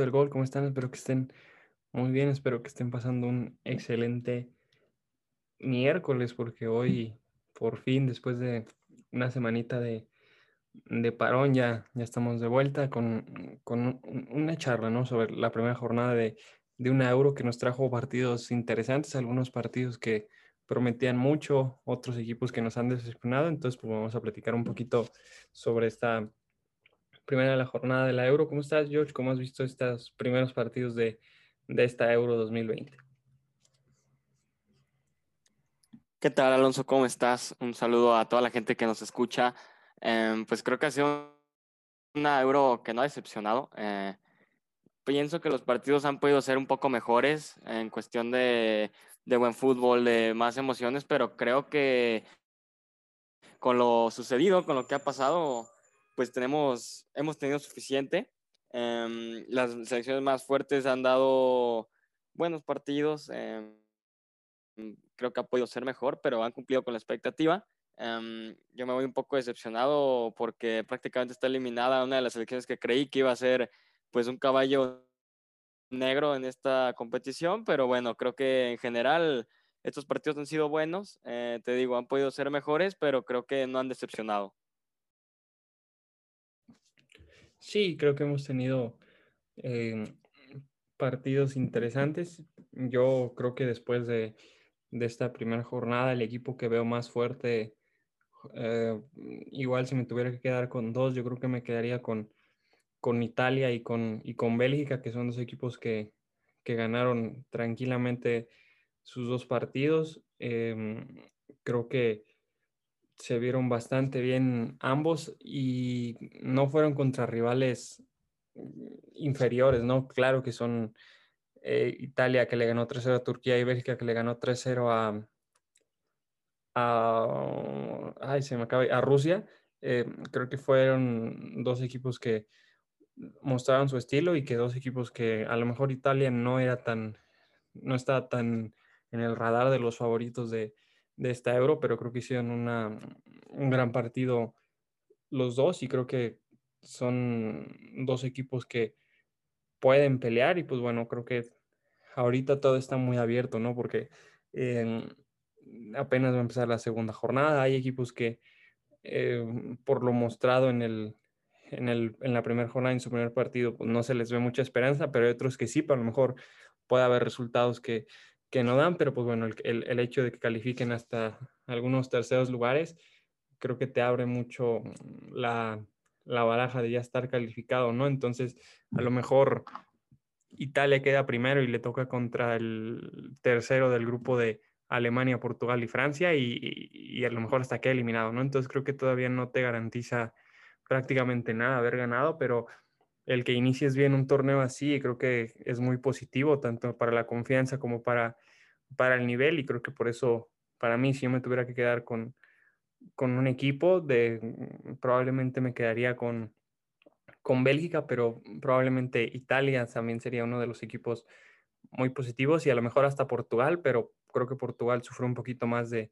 Del Gol? ¿Cómo están? Espero que estén muy bien, espero que estén pasando un excelente miércoles, porque hoy, por fin, después de una semanita de, de parón, ya, ya estamos de vuelta con, con una charla, ¿no? Sobre la primera jornada de, de una Euro que nos trajo partidos interesantes, algunos partidos que prometían mucho, otros equipos que nos han decepcionado, entonces pues vamos a platicar un poquito sobre esta primera de la jornada de la Euro. ¿Cómo estás, George? ¿Cómo has visto estos primeros partidos de, de esta Euro 2020? ¿Qué tal, Alonso? ¿Cómo estás? Un saludo a toda la gente que nos escucha. Eh, pues creo que ha sido una Euro que no ha decepcionado. Eh, pienso que los partidos han podido ser un poco mejores en cuestión de, de buen fútbol, de más emociones, pero creo que con lo sucedido, con lo que ha pasado, pues tenemos, hemos tenido suficiente. Um, las selecciones más fuertes han dado buenos partidos. Um, creo que ha podido ser mejor, pero han cumplido con la expectativa. Um, yo me voy un poco decepcionado porque prácticamente está eliminada una de las selecciones que creí que iba a ser pues un caballo negro en esta competición, pero bueno, creo que en general estos partidos han sido buenos, eh, te digo, han podido ser mejores, pero creo que no han decepcionado. Sí, creo que hemos tenido eh, partidos interesantes. Yo creo que después de, de, esta primera jornada, el equipo que veo más fuerte, eh, igual si me tuviera que quedar con dos, yo creo que me quedaría con, con Italia y con, y con Bélgica, que son dos equipos que, que ganaron tranquilamente sus dos partidos. Eh, creo que se vieron bastante bien ambos y no fueron contra rivales inferiores, ¿no? Claro que son eh, Italia que le ganó 3-0 a Turquía y Bélgica que le ganó 3-0 a, a, ay, se me acaba, a Rusia. Eh, creo que fueron dos equipos que mostraron su estilo y que dos equipos que a lo mejor Italia no era tan, no estaba tan en el radar de los favoritos de, de esta Euro, pero creo que hicieron una, un gran partido los dos y creo que son dos equipos que pueden pelear y pues bueno, creo que ahorita todo está muy abierto, ¿no? Porque eh, apenas va a empezar la segunda jornada, hay equipos que eh, por lo mostrado en el, en, el, en la primera jornada, en su primer partido, pues no se les ve mucha esperanza, pero hay otros que sí, pero a lo mejor puede haber resultados que, que no dan, pero pues bueno, el, el, hecho de que califiquen hasta algunos terceros lugares, creo que te abre mucho la, la baraja de ya estar calificado, ¿no? Entonces, a lo mejor Italia queda primero y le toca contra el tercero del grupo de Alemania, Portugal y Francia y, y, a lo mejor hasta queda eliminado, ¿no? Entonces creo que todavía no te garantiza prácticamente nada haber ganado, pero el que inicies bien un torneo así, creo que es muy positivo, tanto para la confianza como para, para el nivel, y creo que por eso, para mí, si yo me tuviera que quedar con, con un equipo, de, probablemente me quedaría con, con Bélgica, pero probablemente Italia también sería uno de los equipos muy positivos y a lo mejor hasta Portugal, pero creo que Portugal sufrió un poquito más de,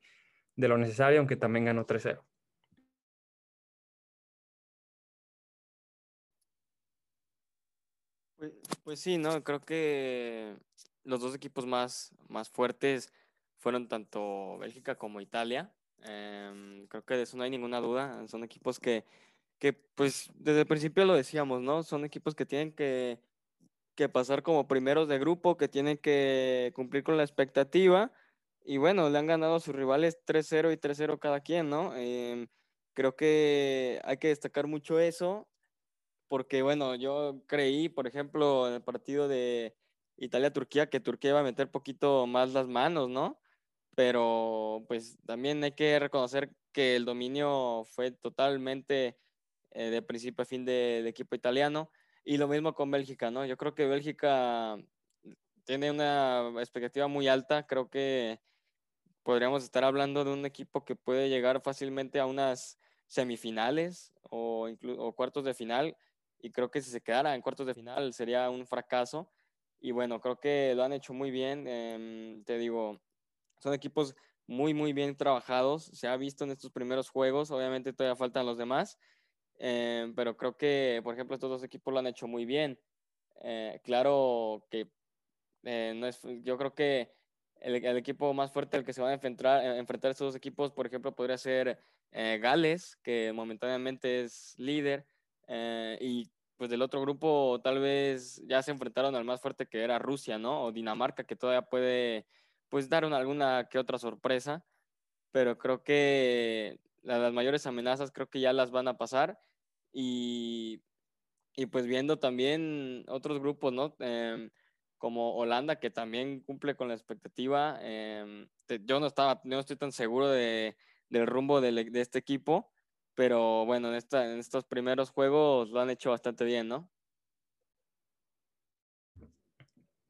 de lo necesario, aunque también ganó 3-0. Pues, sí, ¿no? Creo que los dos equipos más, más fuertes fueron tanto Bélgica como Italia. Eh, creo que de eso no hay ninguna duda. Son equipos que, que, pues, desde el principio lo decíamos, ¿no? Son equipos que tienen que, que pasar como primeros de grupo, que tienen que cumplir con la expectativa. Y bueno, le han ganado a sus rivales 3-0 y 3-0 cada quien, ¿no? Eh, creo que hay que destacar mucho eso porque bueno, yo creí, por ejemplo, en el partido de Italia-Turquía, que Turquía iba a meter poquito más las manos, ¿no? Pero pues también hay que reconocer que el dominio fue totalmente eh, de principio a fin del de equipo italiano. Y lo mismo con Bélgica, ¿no? Yo creo que Bélgica tiene una expectativa muy alta. Creo que podríamos estar hablando de un equipo que puede llegar fácilmente a unas semifinales o, o cuartos de final y creo que si se quedara en cuartos de final sería un fracaso. Y bueno, creo que lo han hecho muy bien. Eh, te digo, son equipos muy, muy bien trabajados. Se ha visto en estos primeros juegos. Obviamente todavía faltan los demás. eh, pero creo que, por ejemplo, estos dos equipos lo han hecho muy bien. Eh, claro que no es, yo creo que el, equipo más fuerte al que se van a enfrentar, enfrentar estos dos equipos, por ejemplo, podría ser Gales, que momentáneamente es líder, y pues del otro grupo tal vez ya se enfrentaron al más fuerte que era Rusia, ¿no? O Dinamarca, que todavía puede pues dar una, alguna que otra sorpresa, pero creo que las mayores amenazas creo que ya las van a pasar y, y pues viendo también otros grupos, ¿no? Em, como Holanda, que también cumple con la expectativa. Em, yo no estaba, no estoy tan seguro de, del rumbo de, de, este equipo, pero bueno, en, esta, en estos primeros juegos lo han hecho bastante bien, ¿no?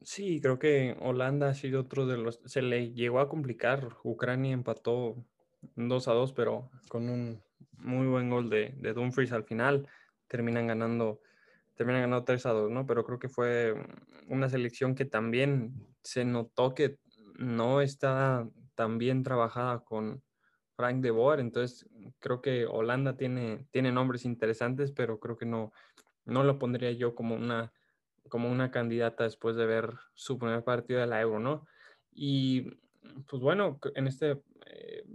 Sí, creo que Holanda ha sido otro de los... Se le llegó a complicar. Ucrania empató 2 a 2, pero con un muy buen gol de, de Dumfries al final. Terminan ganando, terminan ganando 3 a 2, ¿no? Pero creo que fue una selección que también se notó que no está tan bien trabajada con Frank de Boer. Entonces, creo que Holanda tiene, tiene nombres interesantes, pero creo que no, no lo pondría yo como una como una candidata después de ver su primer partido de la Euro, ¿no? Y pues bueno, en, este, eh,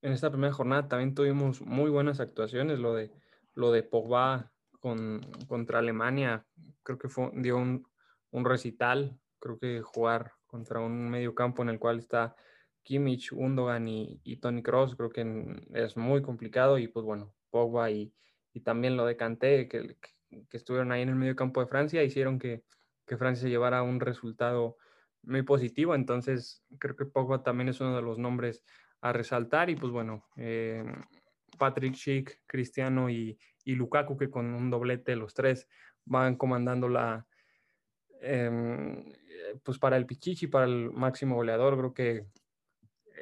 en esta primera jornada también tuvimos muy buenas actuaciones, lo de, lo de Pogba con, contra Alemania, creo que fue, dio un, un recital, creo que jugar contra un medio campo en el cual está Kimmich, Undogan y, y Tony Cross, creo que es muy complicado y pues bueno, Pogba y, y también lo de Kanté, que, que estuvieron ahí en el medio campo de Francia hicieron que, que Francia se llevara un resultado muy positivo. Entonces, creo que Pogba también es uno de los nombres a resaltar. Y pues bueno, eh, Patrick Schick, Cristiano y, y, Lukaku, que con un doblete los tres van comandando la. Em, pues para el Pichichi, para el máximo goleador, creo que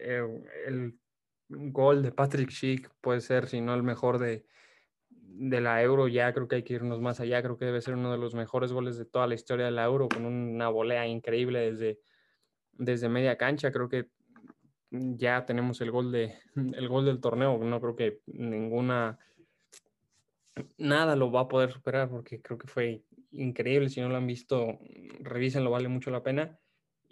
eh, el gol de Patrick Schick puede ser, si no el mejor de, de la Euro ya creo que hay que irnos más allá, creo que debe ser uno de los mejores goles de toda la historia de la Euro, con una volea increíble desde, desde media cancha, creo que ya tenemos el gol, de, el gol del torneo, no creo que ninguna, nada lo va a poder superar porque creo que fue increíble, si no lo han visto, revísenlo, vale mucho la pena.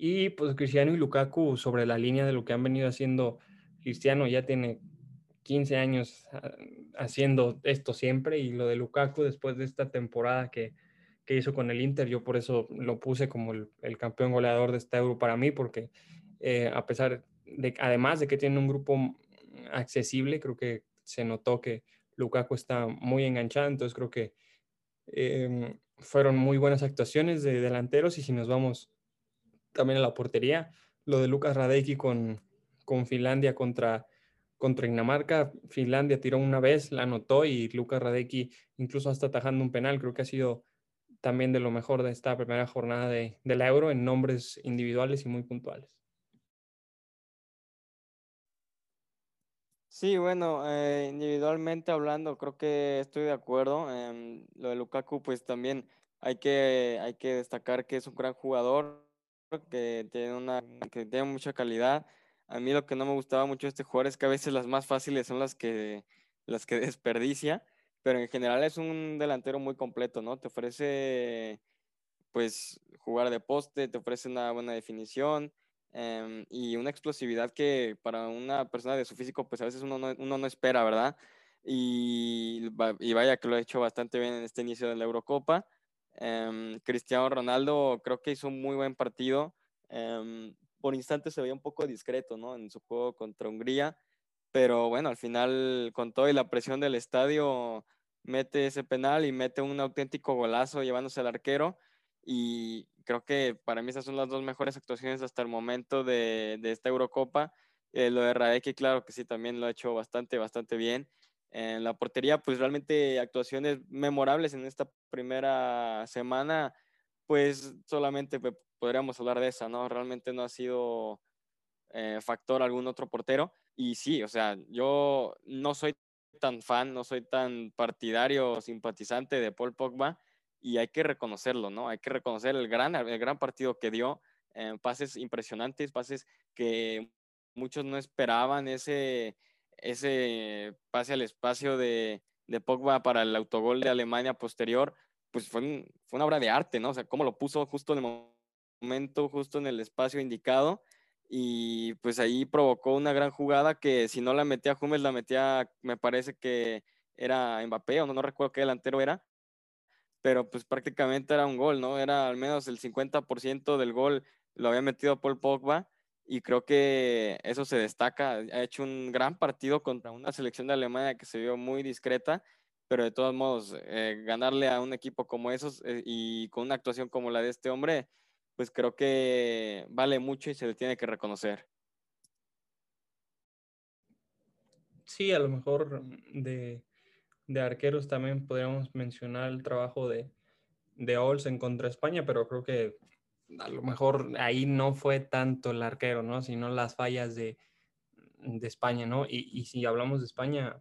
Y pues Cristiano y Lukaku sobre la línea de lo que han venido haciendo Cristiano ya tiene 15 años ah, haciendo esto siempre y lo de Lukaku después de esta temporada que, que hizo con el Inter, yo por eso lo puse como el, campeón goleador de esta Euro para mí, porque eh, a pesar de, además de que tiene un grupo accesible, creo que se notó que Lukaku está muy enganchado, entonces creo que em, fueron muy buenas actuaciones de delanteros y si nos vamos también a la portería, lo de Lucas Radecki con, con Finlandia contra contra Dinamarca, Finlandia tiró una vez, la anotó y Lucas Radecki incluso hasta atajando un penal. Creo que ha sido también de lo mejor de esta primera jornada de, la Euro en nombres individuales y muy puntuales. Sí, bueno, eh, individualmente hablando, creo que estoy de acuerdo. lo de Lukaku, pues también hay que, hay que destacar que es un gran jugador, que tiene, una, que tiene mucha calidad a mí lo que no me gustaba mucho de este jugador es que a veces las más fáciles son las que, las que desperdicia, pero en general es un delantero muy completo, ¿no? Te ofrece, pues, jugar de poste, te ofrece una buena definición em, y una explosividad que para una persona de su físico, pues a veces uno no, uno no espera, ¿verdad? Y, y, vaya que lo ha hecho bastante bien en este inicio de la Eurocopa. Em, Cristiano Ronaldo creo que hizo un muy buen partido. Em, por instantes se veía un poco discreto, ¿no? En su juego contra Hungría, pero bueno, al final con toda la presión del estadio mete ese penal y mete un auténtico golazo llevándose al arquero y creo que para mí esas son las dos mejores actuaciones hasta el momento de, esta Eurocopa. Eh, lo de Radecki, claro que sí, también lo ha hecho bastante, bastante bien. En la portería, pues realmente actuaciones memorables en esta primera semana, pues solamente podríamos hablar de esa, ¿no? Realmente no ha sido eh, factor algún otro portero. Y sí, o sea, yo no soy tan fan, no soy tan partidario, simpatizante de Paul Pogba y hay que reconocerlo, ¿no? Hay que reconocer el gran, el gran partido que dio, eh, pases impresionantes, pases que muchos no esperaban, ese, ese pase al espacio de, de Pogba para el autogol de Alemania posterior, pues fue, una obra de arte, ¿no? O sea, cómo lo puso justo en el momento, justo en el espacio indicado y pues ahí provocó una gran jugada que si no la metía Hummels, la metía, me parece que era Mbappé o no, no recuerdo qué delantero era, pero pues prácticamente era un gol, ¿no? Era al menos el 50% del gol lo había metido Paul Pogba y creo que eso se destaca. Ha hecho un gran partido contra una selección de Alemania que se vio muy discreta, pero de todos modos, eh, ganarle a un equipo como esos eh, y con una actuación como la de este hombre, pues creo que vale mucho y se le tiene que reconocer. Sí, a lo mejor de, de arqueros también podríamos mencionar el trabajo de, de Olsen contra España, pero creo que a lo mejor ahí no fue tanto el arquero, ¿no? Sino las fallas de, de España, ¿no? Y, y, si hablamos de España,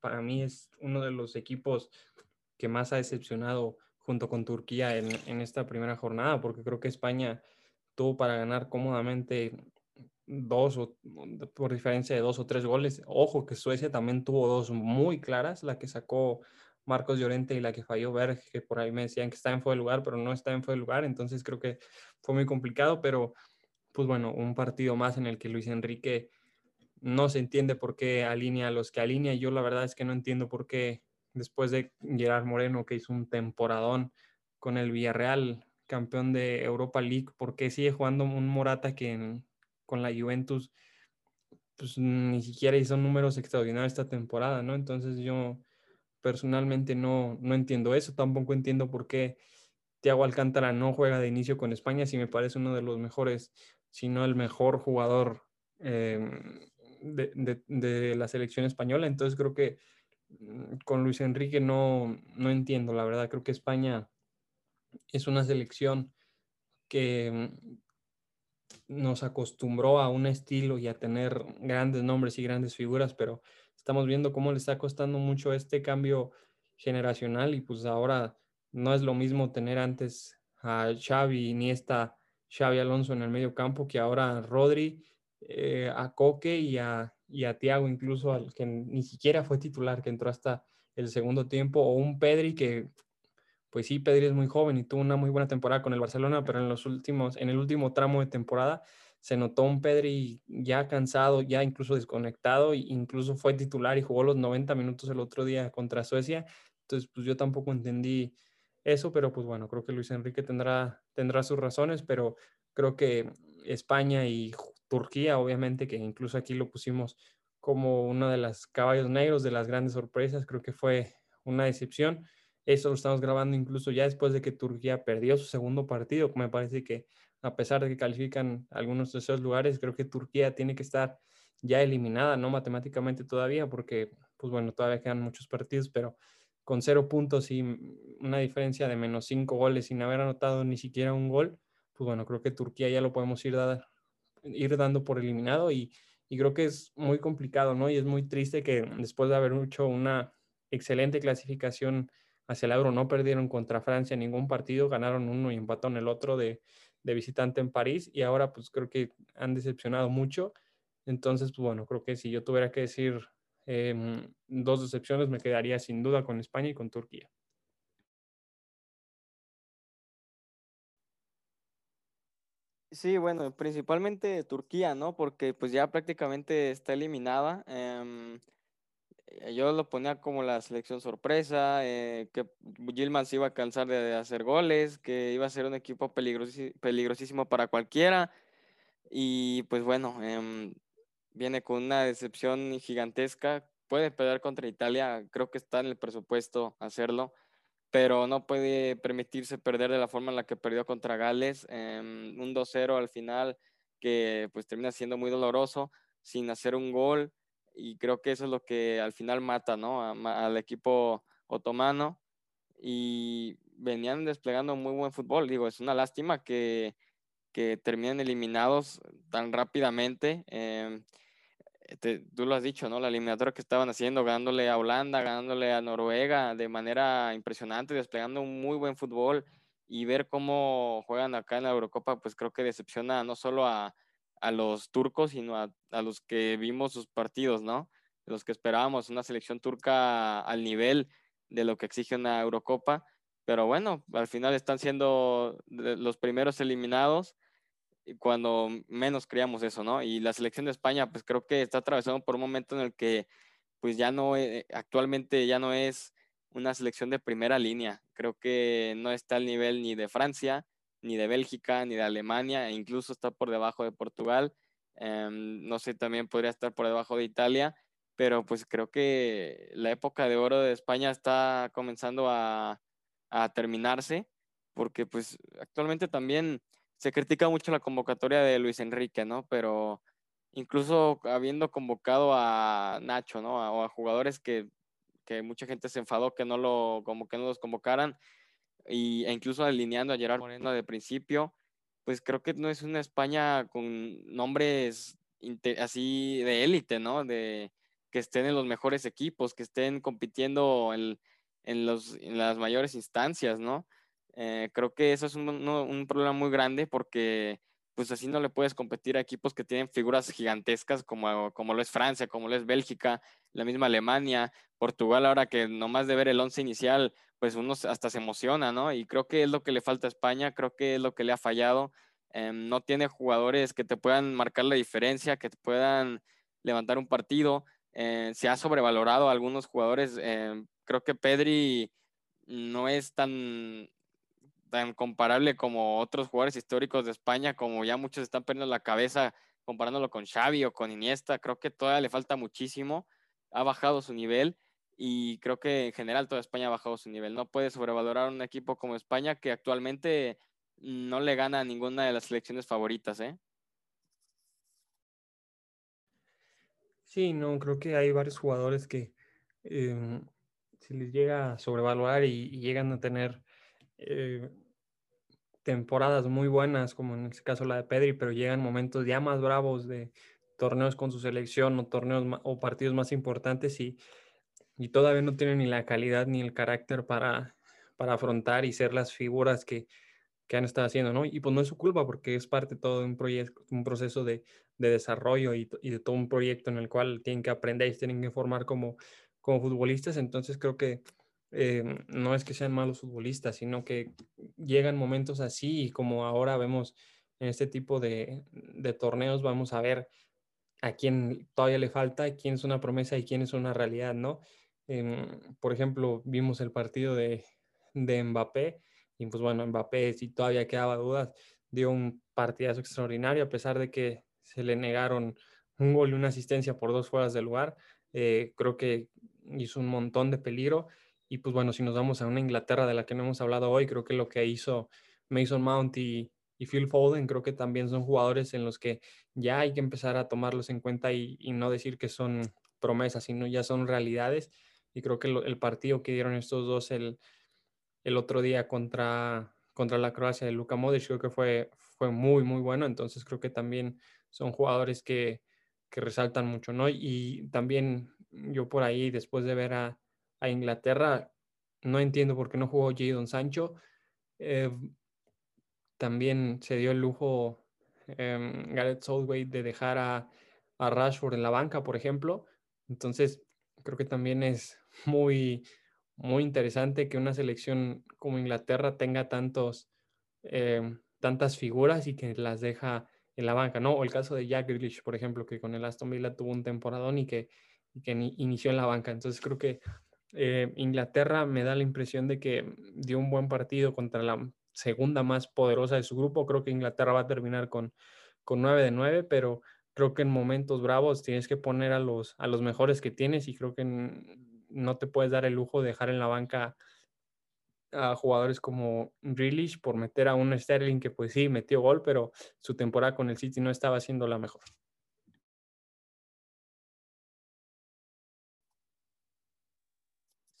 para mí es uno de los equipos que más ha decepcionado junto con Turquía en, en esta primera jornada, porque creo que España tuvo para ganar cómodamente dos o por diferencia de dos o tres goles. Ojo que Suecia también tuvo dos muy claras, la que sacó Marcos Llorente y la que falló Berg, que por ahí me decían que está en fuera de lugar, pero no está en fuera de lugar, entonces creo que fue muy complicado, pero pues bueno, un partido más en el que Luis Enrique no se entiende por qué alinea a los que alinea. Yo la verdad es que no entiendo por qué después de Gerard Moreno, que hizo un temporadón con el Villarreal, campeón de Europa League, por qué sigue jugando un Morata que con la Juventus pues ni siquiera hizo números extraordinarios esta temporada, ¿no? Entonces yo personalmente no, no entiendo eso, tampoco entiendo por qué Thiago Alcántara no juega de inicio con España, si me parece uno de los mejores, si no el mejor jugador em, de, de, la selección española. Entonces creo que mm, con Luis Enrique no, no entiendo, la verdad, creo que España es una selección que mm, nos acostumbró a un estilo y a tener grandes nombres y grandes figuras, pero estamos viendo cómo le está costando mucho este cambio generacional y pues ahora no es lo mismo tener antes a Xavi ni esta Xavi Alonso en el medio campo que ahora a Rodri, eh, a Coque y a, y a Tiago incluso al que ni siquiera fue titular, que entró hasta el segundo tiempo, o un Pedri que pues sí, Pedri es muy joven y tuvo una muy buena temporada con el Barcelona, pero en los últimos, en el último tramo de temporada se notó un Pedri ya cansado, ya incluso desconectado, incluso fue titular y jugó los 90 minutos el otro día contra Suecia. Entonces, pues yo tampoco entendí eso, pero pues bueno, creo que Luis Enrique tendrá, tendrá sus razones, pero creo que España y Turquía, obviamente, que incluso aquí lo pusimos como uno de los caballos negros, de las grandes sorpresas, creo que fue una decepción. Eso lo estamos grabando incluso ya después de que Turquía perdió su segundo partido. Me parece que a pesar de que califican algunos de esos lugares, creo que Turquía tiene que estar ya eliminada, no matemáticamente todavía, porque, pues bueno, todavía quedan muchos partidos, pero con cero puntos y una diferencia de menos cinco goles sin haber anotado ni siquiera un gol, pues bueno, creo que Turquía ya lo podemos ir, ir dando por eliminado y, creo que es muy complicado, ¿no? Y es muy triste que después de haber hecho una excelente clasificación hacia el Euro, no perdieron contra Francia ningún partido, ganaron uno y empataron el otro de, de visitante en París y ahora pues creo que han decepcionado mucho. Entonces, pues bueno, creo que si yo tuviera que decir em, dos decepciones, me quedaría sin duda con España y con Turquía. Sí, bueno, principalmente Turquía, ¿no? Porque pues ya prácticamente está eliminada. Em, yo lo ponía como la selección sorpresa, eh, que Gilman se iba a cansar de hacer goles, que iba a ser un equipo peligrosísimo para cualquiera. Y pues bueno, em, viene con una decepción gigantesca. Puede pelear contra Italia, creo que está en el presupuesto hacerlo, pero no puede permitirse perder de la forma en la que perdió contra Gales. Em, un 2-0 al final que pues termina siendo muy doloroso, sin hacer un gol y creo que eso es lo que al final mata, ¿no? al equipo otomano y venían desplegando muy buen fútbol. Digo, es una lástima que, que terminen eliminados tan rápidamente. Em, tú lo has dicho, ¿no? La eliminatoria que estaban haciendo, ganándole a Holanda, ganándole a Noruega de manera impresionante, desplegando un muy buen fútbol y ver cómo juegan acá en la Eurocopa, pues creo que decepciona no solo a, a los turcos, sino a, los que vimos sus partidos, ¿no? los que esperábamos, una selección turca al nivel de lo que exige una Eurocopa. Pero bueno, al final están siendo los primeros eliminados cuando menos creíamos eso, ¿no? Y la selección de España, pues creo que está atravesando por un momento en el que, pues ya no, eh, actualmente ya no es una selección de primera línea. Creo que no está al nivel ni de Francia, ni de Bélgica, ni de Alemania, e incluso está por debajo de Portugal. Em, no sé, también podría estar por debajo de Italia, pero pues creo que la época de oro de España está comenzando a, a terminarse, porque pues actualmente también se critica mucho la convocatoria de Luis Enrique, ¿no? Pero incluso habiendo convocado a Nacho, ¿no? O a jugadores que, que, mucha gente se enfadó que no, lo, como que no los convocaran, y, e incluso alineando a Gerard Moreno de principio, pues creo que no es una España con nombres así de élite, ¿no? De que estén en los mejores equipos, que estén compitiendo en, en, los, en las mayores instancias, ¿no? Eh, creo que eso es un, problema muy grande porque pues así no le puedes competir a equipos que tienen figuras gigantescas como, como lo es Francia, como lo es Bélgica, la misma Alemania, Portugal, ahora que nomás de ver el once inicial, pues uno hasta se emociona, ¿no? Y creo que es lo que le falta a España, creo que es lo que le ha fallado. Em, no tiene jugadores que te puedan marcar la diferencia, que te puedan levantar un partido. Eh, se ha sobrevalorado a algunos jugadores. Em, creo que Pedri no es tan tan comparable como otros jugadores históricos de España, como ya muchos están perdiendo la cabeza comparándolo con Xavi o con Iniesta, creo que todavía le falta muchísimo, ha bajado su nivel y creo que en general toda España ha bajado su nivel. No puede sobrevalorar un equipo como España que actualmente no le gana a ninguna de las selecciones favoritas, ¿eh? Sí, no, creo que hay varios jugadores que em, si les llega a sobrevalorar y, llegan a tener eh, temporadas muy buenas, como en este caso la de Pedri, pero llegan momentos ya más bravos de torneos con su selección o torneos o partidos más importantes y, y todavía no tienen ni la calidad ni el carácter para, para afrontar y ser las figuras que, que han estado haciendo, ¿no? Y pues no es su culpa porque es parte todo de un proyecto, un proceso de, de desarrollo y, y, de todo un proyecto en el cual tienen que aprender y tienen que formar como, como futbolistas. Entonces creo que eh, no es que sean malos futbolistas, sino que llegan momentos así y como ahora vemos en este tipo de, torneos, vamos a ver a quién todavía le falta, quién es una promesa y quién es una realidad, ¿no? Em, por ejemplo, vimos el partido de, de Mbappé y pues bueno, Mbappé si todavía quedaba dudas, dio un partidazo extraordinario a pesar de que se le negaron un gol y una asistencia por dos fueras del lugar. Eh, creo que hizo un montón de peligro y pues bueno, si nos vamos a una Inglaterra de la que no hemos hablado hoy, creo que lo que hizo Mason Mount y, Phil Foden, creo que también son jugadores en los que ya hay que empezar a tomarlos en cuenta y, no decir que son promesas, sino ya son realidades. Y creo que el partido que dieron estos dos el, el otro día contra, contra la Croacia de Luka Modric, creo que fue, fue muy, muy bueno. Entonces creo que también son jugadores que, que resaltan mucho, ¿no? Y también yo por ahí, después de ver a, a Inglaterra. No entiendo por qué no jugó Jadon Sancho. Eh, también se dio el lujo em, Gareth Southgate de dejar a, a, Rashford en la banca, por ejemplo. Entonces, creo que también es muy, muy interesante que una selección como Inglaterra tenga tantos, em, tantas figuras y que las deja en la banca, ¿no? O el caso de Jack Grealish, por ejemplo, que con el Aston Villa tuvo un temporadón y que, y que inició en la banca. Entonces, creo que eh, Inglaterra me da la impresión de que dio un buen partido contra la segunda más poderosa de su grupo. Creo que Inglaterra va a terminar con, con 9 de 9, pero creo que en momentos bravos tienes que poner a los, a los mejores que tienes y creo que no te puedes dar el lujo de dejar en la banca a jugadores como Grealish por meter a un Sterling que pues sí, metió gol, pero su temporada con el City no estaba siendo la mejor.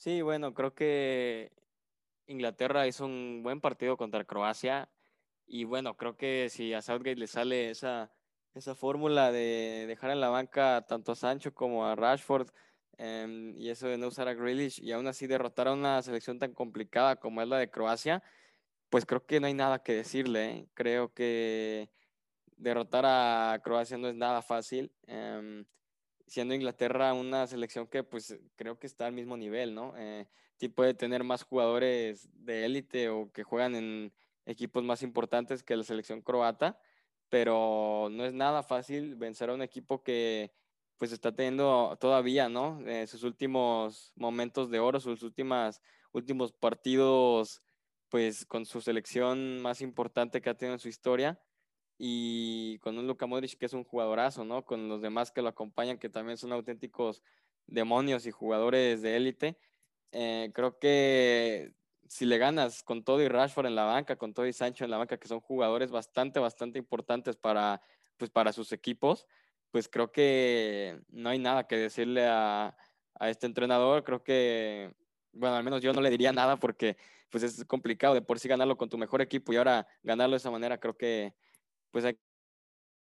Sí, bueno, creo que Inglaterra hizo un buen partido contra Croacia y bueno, creo que si a Southgate le sale esa, esa fórmula de dejar en la banca tanto a Sancho como a Rashford em, y eso de no usar a Grealish y aún así derrotar a una selección tan complicada como es la de Croacia, pues creo que no hay nada que decirle. ¿eh? Creo que derrotar a Croacia no es nada fácil. Em, siendo Inglaterra una selección que pues creo que está al mismo nivel, ¿no? Eh, puede tener más jugadores de élite o que juegan en equipos más importantes que la selección croata, pero no es nada fácil vencer a un equipo que pues está teniendo todavía, ¿no? Eh, sus últimos momentos de oro, sus últimas, últimos partidos, pues con su selección más importante que ha tenido en su historia y con un Luka Modric que es un jugadorazo, ¿no? Con los demás que lo acompañan, que también son auténticos demonios y jugadores de élite. Eh, creo que si le ganas con todo y Rashford en la banca, con todo y Sancho en la banca, que son jugadores bastante, bastante importantes para, pues, para sus equipos, pues creo que no hay nada que decirle a, a este entrenador. Creo que, bueno, al menos yo no le diría nada porque pues es complicado de por sí ganarlo con tu mejor equipo y ahora ganarlo de esa manera, creo que pues hay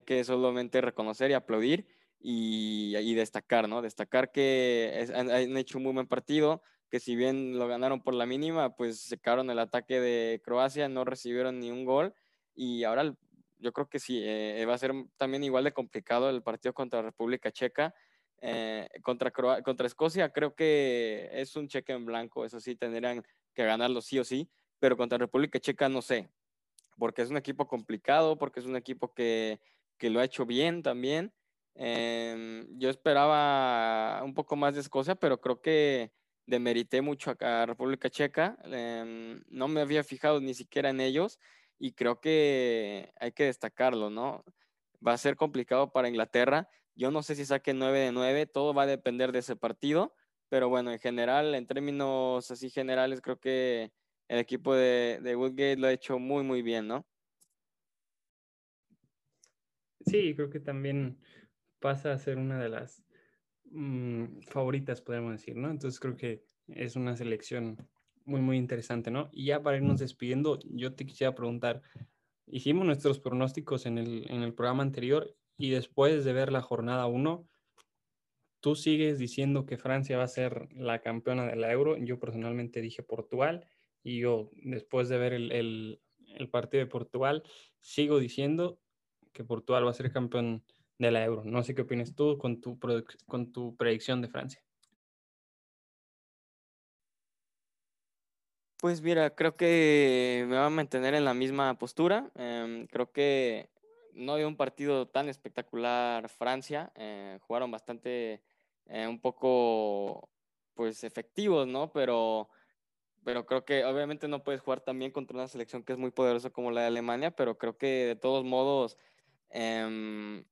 que solamente reconocer y aplaudir y, destacar, ¿no? Destacar que han, hecho un muy buen partido, que si bien lo ganaron por la mínima, pues secaron el ataque de Croacia, no recibieron ni un gol y ahora yo creo que sí, eh, va a ser también igual de complicado el partido contra República Checa. Eh, contra, contra Escocia creo que es un cheque en blanco, eso sí, tendrían que ganarlo sí o sí, pero contra República Checa no sé, porque es un equipo complicado, porque es un equipo que, lo ha hecho bien también. Em, yo esperaba un poco más de Escocia, pero creo que demerité mucho a República Checa. Em, no me había fijado ni siquiera en ellos y creo que hay que destacarlo, ¿no? Va a ser complicado para Inglaterra. Yo no sé si saque 9 de 9, todo va a depender de ese partido, pero bueno, en general, en términos así generales, creo que el equipo de, de Woodgate lo ha hecho muy, muy bien, ¿no? Sí, creo que también pasa a ser una de las mm, favoritas, podemos decir, ¿no? Entonces creo que es una selección muy, muy interesante, ¿no? Y ya para irnos despidiendo, yo te quisiera preguntar, hicimos nuestros pronósticos en el, en el programa anterior y después de ver la jornada 1, tú sigues diciendo que Francia va a ser la campeona de la Euro. Yo personalmente dije Portugal y yo, después de ver el, partido de Portugal, sigo diciendo que Portugal va a ser campeón de la Euro. No sé qué opinas tú con tu, con tu predicción de Francia. Pues mira, creo que me va a mantener en la misma postura. Em, creo que no hay un partido tan espectacular Francia. Eh, jugaron bastante, eh, un poco, pues efectivos, ¿no? Pero pero creo que obviamente no puedes jugar también contra una selección que es muy poderosa como la de Alemania, pero creo que de todos modos em,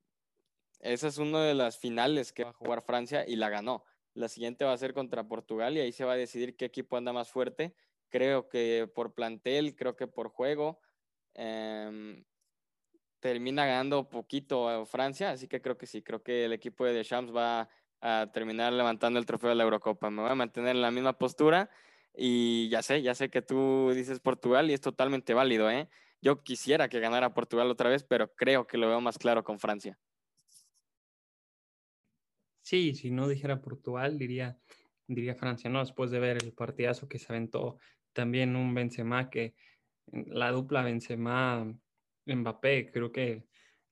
esa es una de las finales que va a jugar Francia y la ganó. La siguiente va a ser contra Portugal y ahí se va a decidir qué equipo anda más fuerte. Creo que por plantel, creo que por juego. Em, termina ganando poquito Francia, así que creo que sí, creo que el equipo de Deschamps va a terminar levantando el trofeo de la Eurocopa. Me voy a mantener en la misma postura y ya sé, ya sé que tú dices Portugal y es totalmente válido, ¿eh? Yo quisiera que ganara Portugal otra vez, pero creo que lo veo más claro con Francia. Sí, si no dijera Portugal, diría, diría Francia, ¿no? Después de ver el partidazo que se aventó también un Benzema, que la dupla Benzema-Mbappé, creo que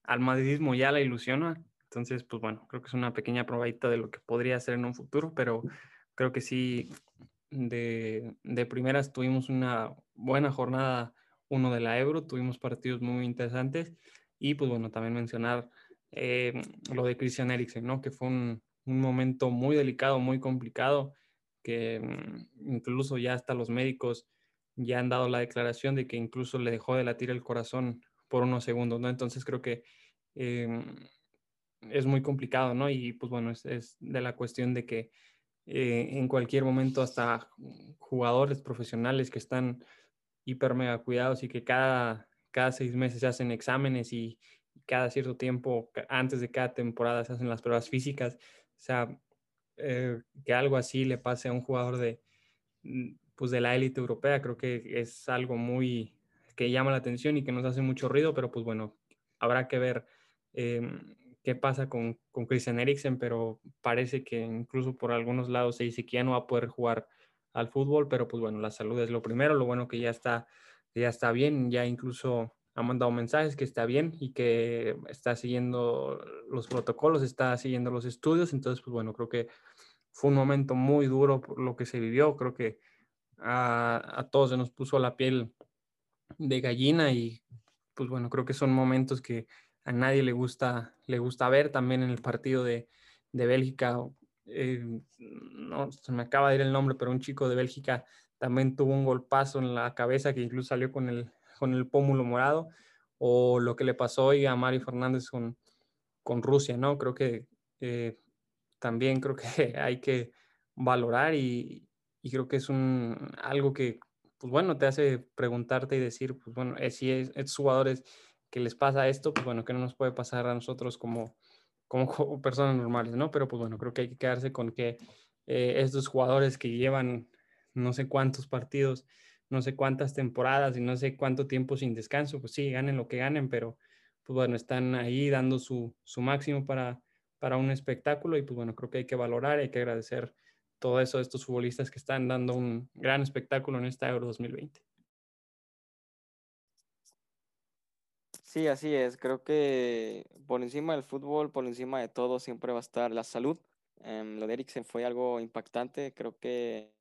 al madridismo ya la ilusiona. Entonces, pues bueno, creo que es una pequeña probadita de lo que podría ser en un futuro, pero creo que sí de, de primeras tuvimos una buena jornada uno de la Euro, tuvimos partidos muy interesantes y pues bueno, también mencionar eh, lo de Christian Eriksen, ¿no? Que fue un, un, momento muy delicado, muy complicado, que mm, incluso ya hasta los médicos ya han dado la declaración de que incluso le dejó de latir el corazón por unos segundos, ¿no? Entonces creo que eh, es muy complicado, ¿no? Y pues bueno, es, es de la cuestión de que eh, en cualquier momento hasta jugadores profesionales que están hiper mega cuidados y que cada, cada seis meses se hacen exámenes y cada cierto tiempo, antes de cada temporada, se hacen las pruebas físicas. O sea, eh, que algo así le pase a un jugador de, mm, pues de la élite europea, creo que es algo muy que llama la atención y que nos hace mucho ruido, pero pues bueno, habrá que ver em, qué pasa con, con Christian Eriksen, pero parece que incluso por algunos lados se dice que ya no va a poder jugar al fútbol, pero pues bueno, la salud es lo primero, lo bueno que ya está, ya está bien, ya incluso ha mandado mensajes que está bien y que está siguiendo los protocolos, está siguiendo los estudios. Entonces, pues bueno, creo que fue un momento muy duro por lo que se vivió. Creo que a, todos se nos puso la piel de gallina y pues bueno, creo que son momentos que a nadie le gusta, le gusta ver también en el partido de, de Bélgica. Eh, no se me acaba de ir el nombre, pero un chico de Bélgica también tuvo un golpazo en la cabeza que incluso salió con el, con el pómulo morado, o lo que le pasó hoy a Mario Fernández con, con Rusia, ¿no? Creo que eh, también creo que hay que valorar y, y, creo que es un, algo que, pues bueno, te hace preguntarte y decir, pues bueno, eh, si es, estos jugadores que les pasa esto, pues bueno, que no nos puede pasar a nosotros como, como, personas normales, ¿no? Pero pues bueno, creo que hay que quedarse con que eh, estos jugadores que llevan no sé cuántos partidos, no sé cuántas temporadas y no sé cuánto tiempo sin descanso, pues sí, ganen lo que ganen, pero pues bueno, están ahí dando su, su máximo para, para un espectáculo y pues bueno, creo que hay que valorar, hay que agradecer todo eso a estos futbolistas que están dando un gran espectáculo en esta Euro 2020. Sí, así es. Creo que por encima del fútbol, por encima de todo, siempre va a estar la salud. Em, lo de Eriksen fue algo impactante. Creo que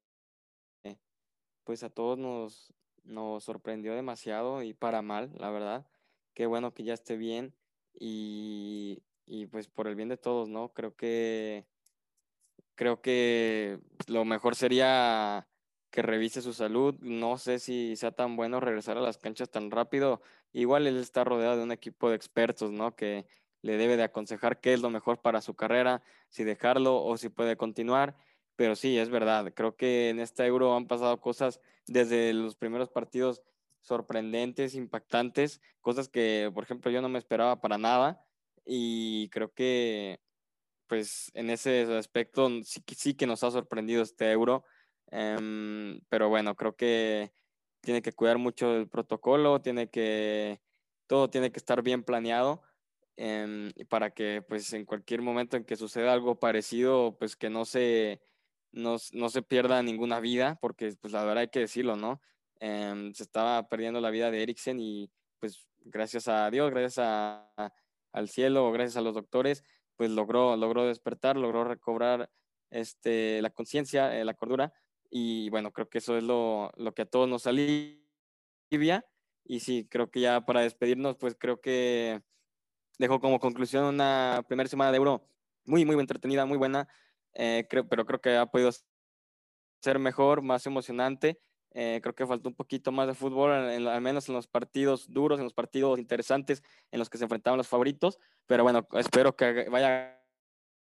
pues a todos nos, nos sorprendió demasiado y para mal, la verdad. Qué bueno que ya esté bien y, y pues por el bien de todos, ¿no? Creo que creo que lo mejor sería que revise su salud. No sé si sea tan bueno regresar a las canchas tan rápido. Igual él está rodeado de un equipo de expertos, ¿no? Que le debe de aconsejar qué es lo mejor para su carrera, si dejarlo o si puede continuar. Pero sí, es verdad. Creo que en este Euro han pasado cosas desde los primeros partidos sorprendentes, impactantes, cosas que, por ejemplo, yo no me esperaba para nada. Y creo que, pues, en ese aspecto sí, sí que nos ha sorprendido este Euro Em, pero bueno, creo que tiene que cuidar mucho el protocolo, tiene que, todo tiene que estar bien planeado em, para que pues en cualquier momento en que suceda algo parecido, pues que no se, no, se pierda ninguna vida, porque pues la verdad hay que decirlo, ¿no? Em, se estaba perdiendo la vida de Eriksen y pues gracias a Dios, gracias al cielo, gracias a los doctores, pues logró, logró despertar, logró recobrar este, la conciencia, eh, la cordura y bueno, creo que eso es lo, lo que a todos nos alivia. Y sí, creo que ya para despedirnos, pues creo que dejo como conclusión una primera semana de Euro muy, muy entretenida, muy buena, eh, creo, pero creo que ha podido ser mejor, más emocionante. Eh, creo que faltó un poquito más de fútbol, al menos en los partidos duros, en los partidos interesantes en los que se enfrentaban los favoritos. Pero bueno, espero que vaya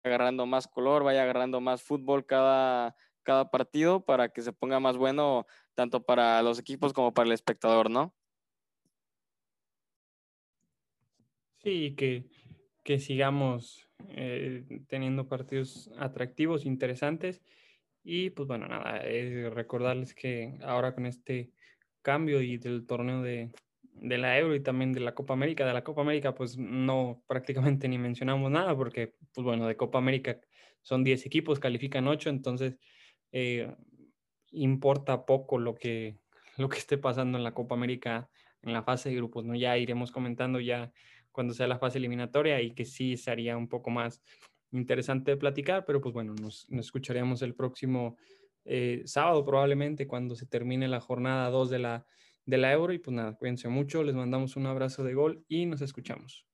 agarrando más color, vaya agarrando más fútbol cada, cada partido para que se ponga más bueno tanto para los equipos como para el espectador, ¿no? Sí, que, que sigamos eh, teniendo partidos atractivos, interesantes. Y pues bueno, nada, recordarles que ahora con este cambio y del torneo de, de la Euro y también de la Copa América, de la Copa América pues no prácticamente ni mencionamos nada porque pues bueno, de Copa América son 10 equipos, califican 8, entonces eh, importa poco lo que, lo que esté pasando en la Copa América en la fase de grupos, ¿no? Ya iremos comentando ya cuando sea la fase eliminatoria y que sí sería un poco más interesante de platicar, pero pues bueno, nos, escucharemos el próximo eh, sábado probablemente cuando se termine la jornada 2 de la, de la Euro y pues nada, cuídense mucho, les mandamos un abrazo de gol y nos escuchamos.